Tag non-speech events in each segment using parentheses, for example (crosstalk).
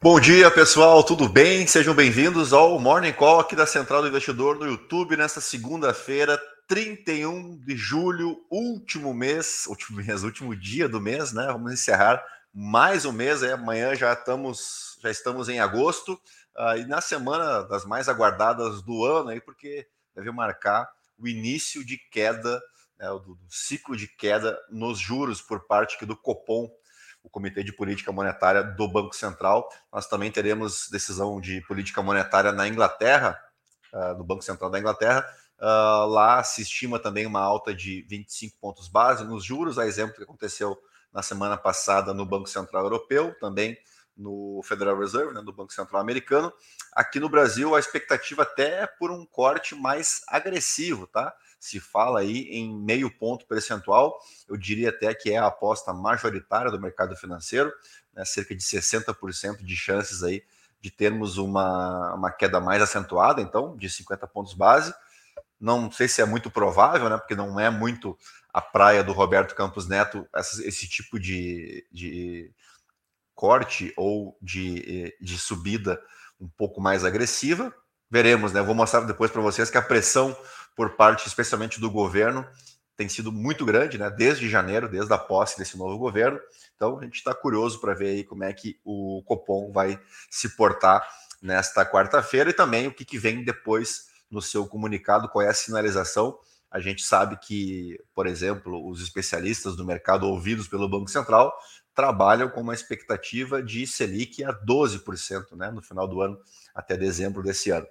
Bom dia, pessoal, tudo bem? Sejam bem-vindos ao Morning Call aqui da Central do Investidor no YouTube nesta segunda-feira, 31 de julho, último mês, último mês, último dia do mês, né? Vamos encerrar mais um mês, aí amanhã já estamos, já estamos em agosto, uh, e na semana das mais aguardadas do ano aí, porque deve marcar o início de queda, né, do, do ciclo de queda nos juros por parte do Copom o Comitê de Política Monetária do Banco Central. Nós também teremos decisão de política monetária na Inglaterra, uh, do Banco Central da Inglaterra. Uh, lá se estima também uma alta de 25 pontos base nos juros, a exemplo que aconteceu na semana passada no Banco Central Europeu, também no Federal Reserve, né, do Banco Central Americano. Aqui no Brasil, a expectativa até é por um corte mais agressivo, tá? Se fala aí em meio ponto percentual, eu diria até que é a aposta majoritária do mercado financeiro, né, cerca de 60% de chances aí de termos uma, uma queda mais acentuada, então, de 50 pontos base. Não sei se é muito provável, né, porque não é muito a praia do Roberto Campos Neto essa, esse tipo de, de corte ou de, de subida um pouco mais agressiva. Veremos, né? vou mostrar depois para vocês que a pressão por parte, especialmente do governo, tem sido muito grande, né? Desde janeiro, desde a posse desse novo governo. Então a gente está curioso para ver aí como é que o Copom vai se portar nesta quarta-feira e também o que, que vem depois no seu comunicado, qual é a sinalização. A gente sabe que, por exemplo, os especialistas do mercado ouvidos pelo Banco Central trabalham com uma expectativa de Selic a 12% né, no final do ano, até dezembro desse ano.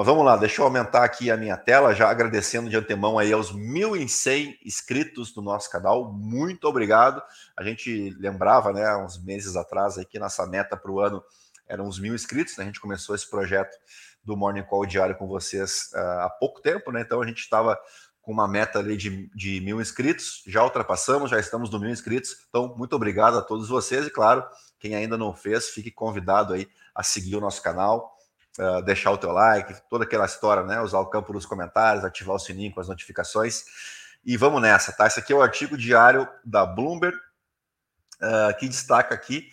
Mas vamos lá, deixa eu aumentar aqui a minha tela, já agradecendo de antemão aí aos 1.100 inscritos do nosso canal. Muito obrigado. A gente lembrava, né, uns meses atrás aí que nossa meta para o ano eram uns mil inscritos, né? A gente começou esse projeto do Morning Call diário com vocês uh, há pouco tempo, né? Então a gente estava com uma meta ali de, de mil inscritos, já ultrapassamos, já estamos no mil inscritos. Então, muito obrigado a todos vocês e, claro, quem ainda não fez, fique convidado aí a seguir o nosso canal uh, deixar o teu like, toda aquela história, né? Usar o campo dos comentários, ativar o sininho com as notificações. E vamos nessa, tá? Esse aqui é o artigo diário da Bloomberg, uh, que destaca aqui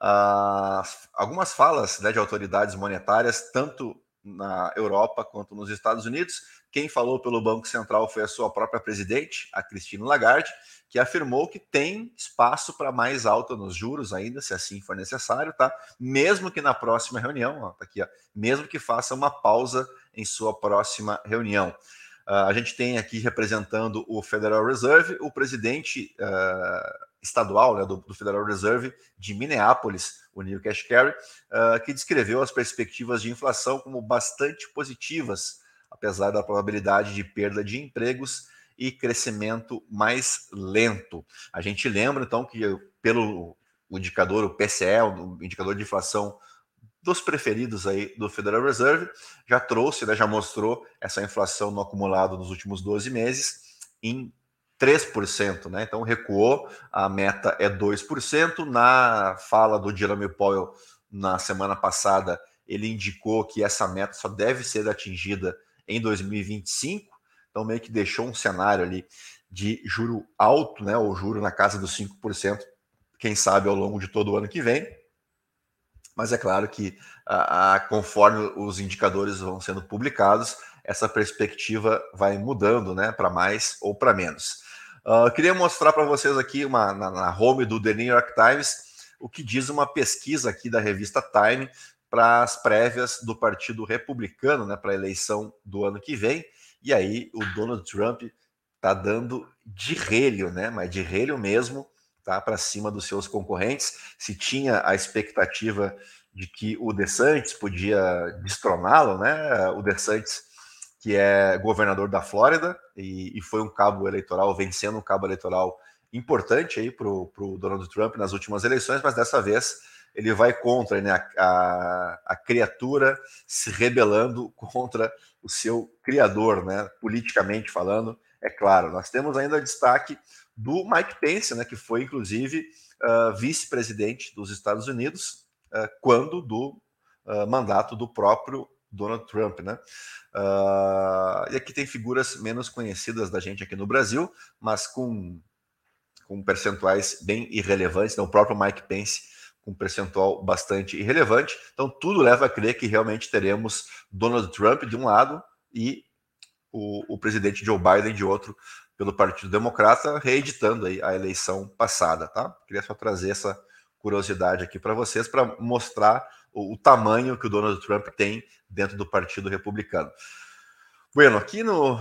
uh, algumas falas né, de autoridades monetárias, tanto na Europa quanto nos Estados Unidos. Quem falou pelo Banco Central foi a sua própria presidente, a Christine Lagarde, que afirmou que tem espaço para mais alta nos juros ainda, se assim for necessário, tá? Mesmo que na próxima reunião, ó, tá aqui, ó, mesmo que faça uma pausa em sua próxima reunião. Uh, a gente tem aqui representando o Federal Reserve, o presidente uh, estadual né, do, do, Federal Reserve de Minneapolis, o Neil Kashkari, uh, que descreveu as perspectivas de inflação como bastante positivas, apesar da probabilidade de perda de empregos e crescimento mais lento. A gente lembra, então, que pelo indicador, o PCE, o indicador de inflação dos preferidos aí do Federal Reserve, já trouxe, né, já mostrou essa inflação no acumulado nos últimos 12 meses em 3%, né? Então recuou, a meta é 2%. Na fala do Jeremy Powell na semana passada, ele indicou que essa meta só deve ser atingida em 2025. Então, meio que deixou um cenário ali de juro alto, né? Ou juro na casa dos 5%, quem sabe ao longo de todo o ano que vem. Mas é claro que, a, a, conforme os indicadores vão sendo publicados, essa perspectiva vai mudando, né? Para mais ou para menos. Uh, queria mostrar para vocês aqui uma, na, na home do The New York Times o que diz uma pesquisa aqui da revista Time para as prévias do Partido Republicano, né, para a eleição do ano que vem. E aí o Donald Trump está dando de relho, né? Mas de relho mesmo, tá? Para cima dos seus concorrentes. Se tinha a expectativa de que o DeSantis podia destroná-lo, né? O DeSantis, que é governador da Flórida e, e foi um cabo eleitoral, vencendo um cabo eleitoral importante aí para o Donald Trump nas últimas eleições, mas dessa vez ele vai contra né, a, a, a, criatura se rebelando (laughs) contra o seu criador, né, politicamente falando, é claro. Nós temos ainda destaque do Mike Pence, né, que foi inclusive uh, vice-presidente dos Estados Unidos uh, quando do uh, mandato do próprio Donald Trump, né? e aqui tem figuras menos conhecidas da gente aqui no Brasil, mas com, com percentuais bem irrelevantes. Então, o próprio Mike Pence um percentual bastante irrelevante. Então, tudo leva a crer que realmente teremos Donald Trump de um lado e o, o presidente Joe Biden de outro, pelo Partido Democrata, reeditando aí a eleição passada, tá? Queria só trazer essa curiosidade aqui para vocês, para mostrar o, o, tamanho que o Donald Trump tem dentro do Partido Republicano. Bueno, aqui no,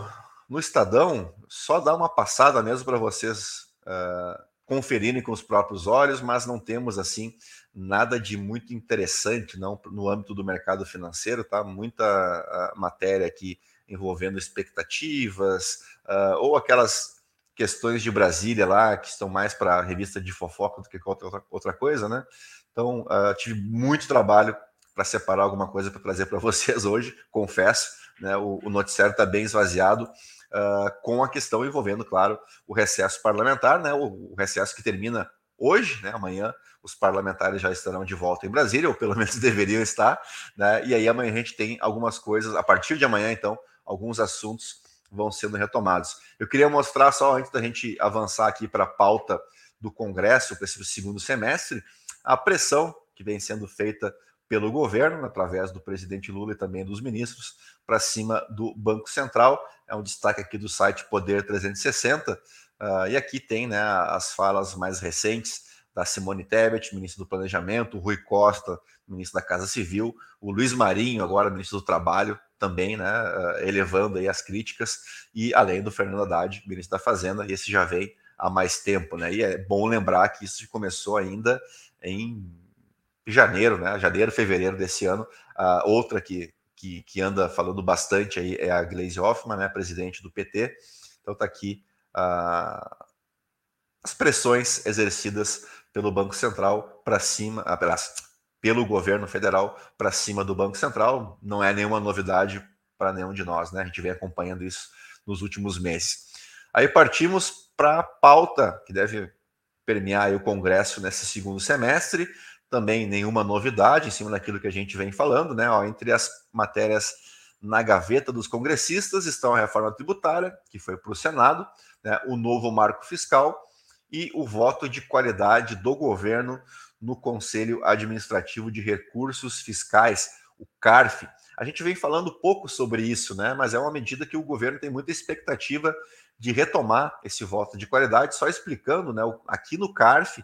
no Estadão, só dá uma passada mesmo para vocês uh, conferirem com os próprios olhos, mas não temos assim nada de muito interessante não no âmbito do mercado financeiro, tá? Muita uh, matéria aqui envolvendo expectativas uh, ou aquelas questões de Brasília lá que estão mais para revista de fofoca do que outra, outra coisa, né? Então uh, tive muito trabalho para separar alguma coisa para trazer para (laughs) vocês hoje, confesso, né? O, o noticiário está bem esvaziado uh, com a questão envolvendo, claro, o recesso parlamentar, né? O, o, recesso que termina hoje, né? Amanhã os parlamentares já estarão de volta em Brasília, ou pelo (laughs) menos deveriam estar, né? E aí amanhã a gente tem algumas coisas, a partir de amanhã, então, alguns assuntos vão sendo retomados. Eu queria mostrar só antes da gente avançar aqui para a pauta do Congresso para esse segundo semestre, a pressão que vem sendo feita pelo governo, através do presidente Lula e também dos ministros, para cima do Banco Central. É um destaque aqui do site Poder 360. Uh, ah, e aqui tem né, as falas mais recentes da Simone Tebet, ministro do Planejamento, Rui Costa, ministro da Casa Civil, o Luiz Marinho, agora ministro do Trabalho, também né, ah, elevando aí as críticas, e além do Fernando Haddad, ministro da Fazenda, e esse já vem há mais tempo. Né, e é bom lembrar que isso começou ainda em janeiro, né? Janeiro, fevereiro desse ano. A outra que, que, que anda falando bastante aí é a Gleisi Hoffmann, né? Presidente do PT. Então tá aqui uh, as pressões exercidas pelo Banco Central para cima, ah, pelo governo federal para cima do Banco Central. Não é nenhuma novidade para nenhum de nós, né? A gente vem acompanhando isso nos últimos meses. Aí partimos para a pauta que deve permear o Congresso nesse segundo semestre também nenhuma novidade em cima daquilo que a gente vem falando, né? Ó, entre as matérias na gaveta dos congressistas estão a reforma tributária, que foi para o Senado, né? o novo marco fiscal e o voto de qualidade do governo no Conselho Administrativo de Recursos Fiscais, o CARF. A gente vem falando pouco sobre isso, né? Mas é uma medida que o governo tem muita expectativa de retomar esse voto de qualidade, só explicando, né? Aqui no CARF,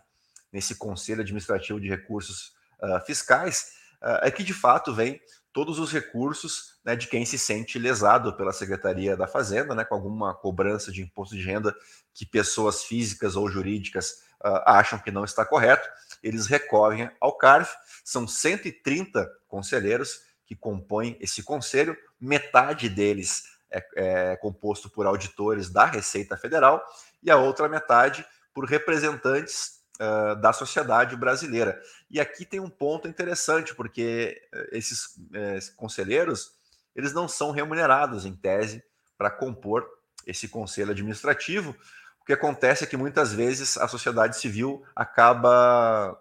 nesse Conselho Administrativo de Recursos uh, Fiscais, uh, é que de fato vem todos os recursos né, de quem se sente lesado pela Secretaria da Fazenda, né, com alguma cobrança de imposto de renda que pessoas físicas ou jurídicas uh, acham que não está correto, eles recorrem ao CARF. São 130 conselheiros que compõem esse conselho, metade deles é, é composto por auditores da Receita Federal e a outra metade por representantes uh, da sociedade brasileira. E aqui tem um ponto interessante, porque esses, eh, conselheiros eles não são remunerados, em tese, para compor esse conselho administrativo. O que acontece é que muitas vezes a sociedade civil acaba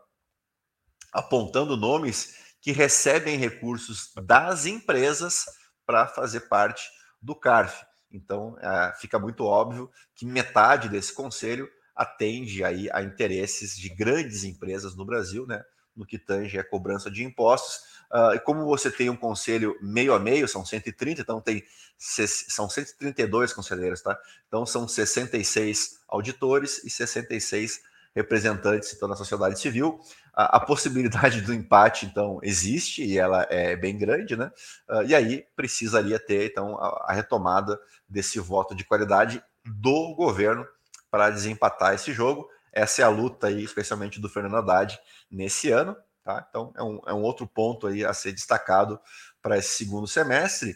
apontando nomes que recebem recursos das empresas para fazer parte do CARF. Então, fica muito óbvio que metade desse conselho atende aí a interesses de grandes empresas no Brasil, né? No que tange a cobrança de impostos. Uh, e como você tem um conselho meio a meio, são 130, então tem são 132 conselheiros, tá? Então são 66 auditores e 66 representantes então, da sociedade civil. A, a, possibilidade do empate, então, existe e ela é bem grande, né? Uh, e aí precisaria ter, então, a, a retomada desse voto de qualidade do governo para desempatar esse jogo. Essa é a luta aí, especialmente do Fernando Haddad nesse ano. Tá? Então é um, é um outro ponto aí a ser destacado para esse segundo semestre.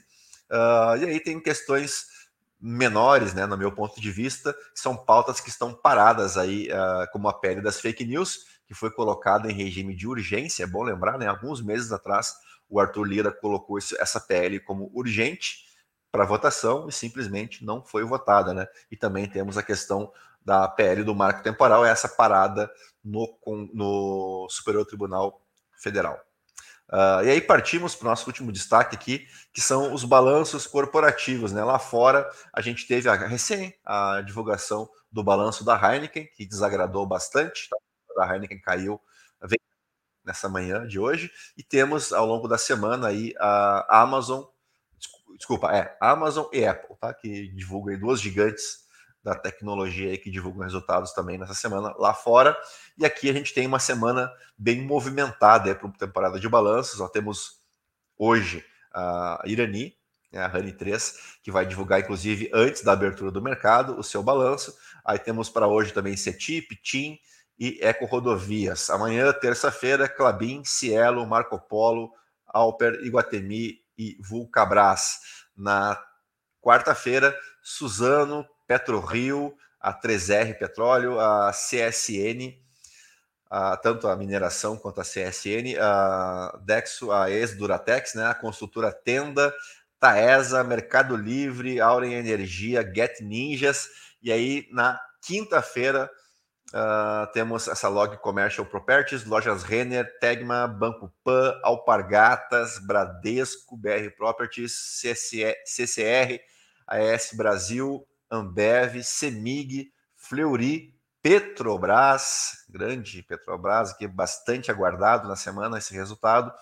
Uh, e aí tem questões menores, né, no meu ponto de vista, que são pautas que estão paradas aí, uh, como a pele das fake news, que foi colocada em regime de urgência. É bom lembrar, né, alguns meses atrás, o Arthur Lira colocou essa PL como urgente para votação e simplesmente não foi votada, né? E também temos a questão da PL do marco temporal, é essa parada no, no Superior Tribunal Federal. Uh, e aí partimos para o nosso último destaque aqui, que são os balanços corporativos. Né? Lá fora, a gente teve a, recém a divulgação do balanço da Heineken, que desagradou bastante. Tá? A Heineken caiu, nessa manhã de hoje. E temos ao longo da semana aí a Amazon, desculpa, é Amazon e Apple, tá? Que divulgam duas gigantes da tecnologia aí que divulgam resultados também nessa semana lá fora. E aqui a gente tem uma semana bem movimentada para a temporada de balanços. Nós temos hoje a Irani, né, a Rani 3, que vai divulgar, inclusive, antes da abertura do mercado, o seu balanço. Aí temos para hoje também CETIP, TIM e Eco Rodovias. Amanhã, terça-feira, Clabin, Cielo, Marco Polo, Alper, Iguatemi e Vulcabras. Na quarta-feira, Suzano, PetroRio, a 3R Petróleo, a CSN, a, tanto a mineração quanto a CSN, a Dexo, a ex-Duratex, né, a construtora Tenda, Taesa, Mercado Livre, Auren Energia, Get Ninjas, e aí na quinta-feira uh, temos essa Log Commercial Properties, Lojas Renner, Tegma, Banco Pan, Alpargatas, Bradesco, BR Properties, CCR, AS Brasil, Ambev, Semig, Fleury, Petrobras, grande Petrobras, que é bastante aguardado na semana esse resultado.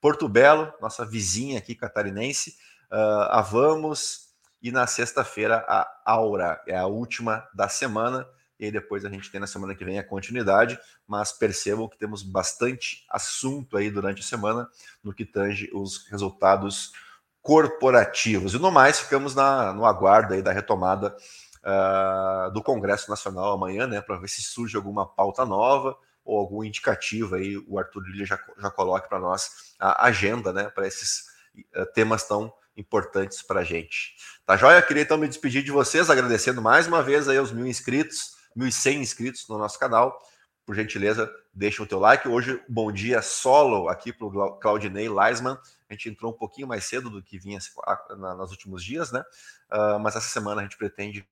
Porto Belo, nossa vizinha aqui catarinense, uh, a Vamos e na sexta-feira a Aura, é a última da semana. E depois a gente tem na semana que vem a continuidade, mas percebam que temos bastante assunto aí durante a semana no que tange os resultados corporativos. E no mais, ficamos na, no aguardo aí da retomada uh, do Congresso Nacional amanhã, né, para ver se surge alguma pauta nova ou algum indicativo aí, o Arthur Lilla já, já coloque para nós a agenda, né, para esses uh, temas tão importantes para a gente. Tá joia? Queria então me despedir de vocês, agradecendo mais uma vez aí aos mil inscritos, 1.100 inscritos no nosso canal. Por gentileza, deixa o teu like. Hoje, bom dia solo aqui para o Claudinei Leisman. A gente entrou um pouquinho mais cedo do que vinha nos últimos dias, né? Uh, mas essa semana a gente pretende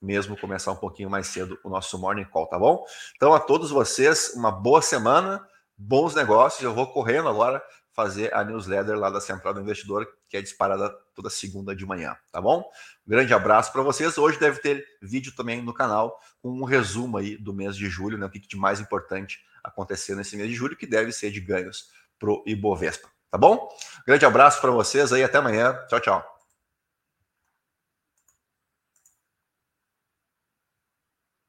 mesmo começar um pouquinho mais cedo o nosso Morning Call, tá bom? Então, a todos vocês, uma boa semana, bons negócios. Eu vou correndo agora fazer a newsletter lá da Central do Investidor, que é disparada toda segunda de manhã, tá bom? Grande abraço para vocês. Hoje deve ter vídeo também no canal com um resumo aí do mês de julho, né? O que de mais importante acontecer nesse mês de julho, que deve ser de ganhos pro Ibovespa, tá bom? Grande abraço para vocês aí, até amanhã. Tchau, tchau.